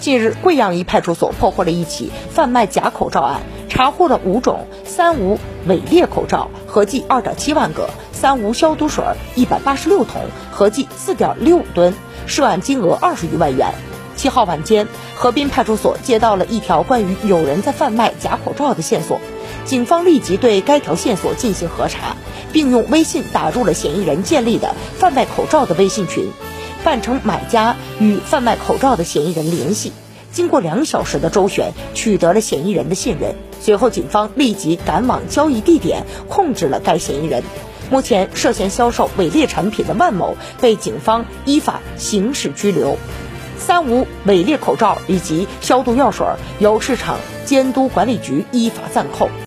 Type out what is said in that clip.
近日，贵阳一派出所破获了一起贩卖假口罩案，查获了五种三无伪劣口罩，合计二点七万个；三无消毒水一百八十六桶，合计四点六五吨，涉案金额二十余万元。七号晚间，河滨派出所接到了一条关于有人在贩卖假口罩的线索，警方立即对该条线索进行核查，并用微信打入了嫌疑人建立的贩卖口罩的微信群，扮成买家与贩卖口罩的嫌疑人联系。经过两小时的周旋，取得了嫌疑人的信任。随后，警方立即赶往交易地点，控制了该嫌疑人。目前，涉嫌销售伪劣产品的万某被警方依法刑事拘留。三无伪劣口罩以及消毒药水由市场监督管理局依法暂扣。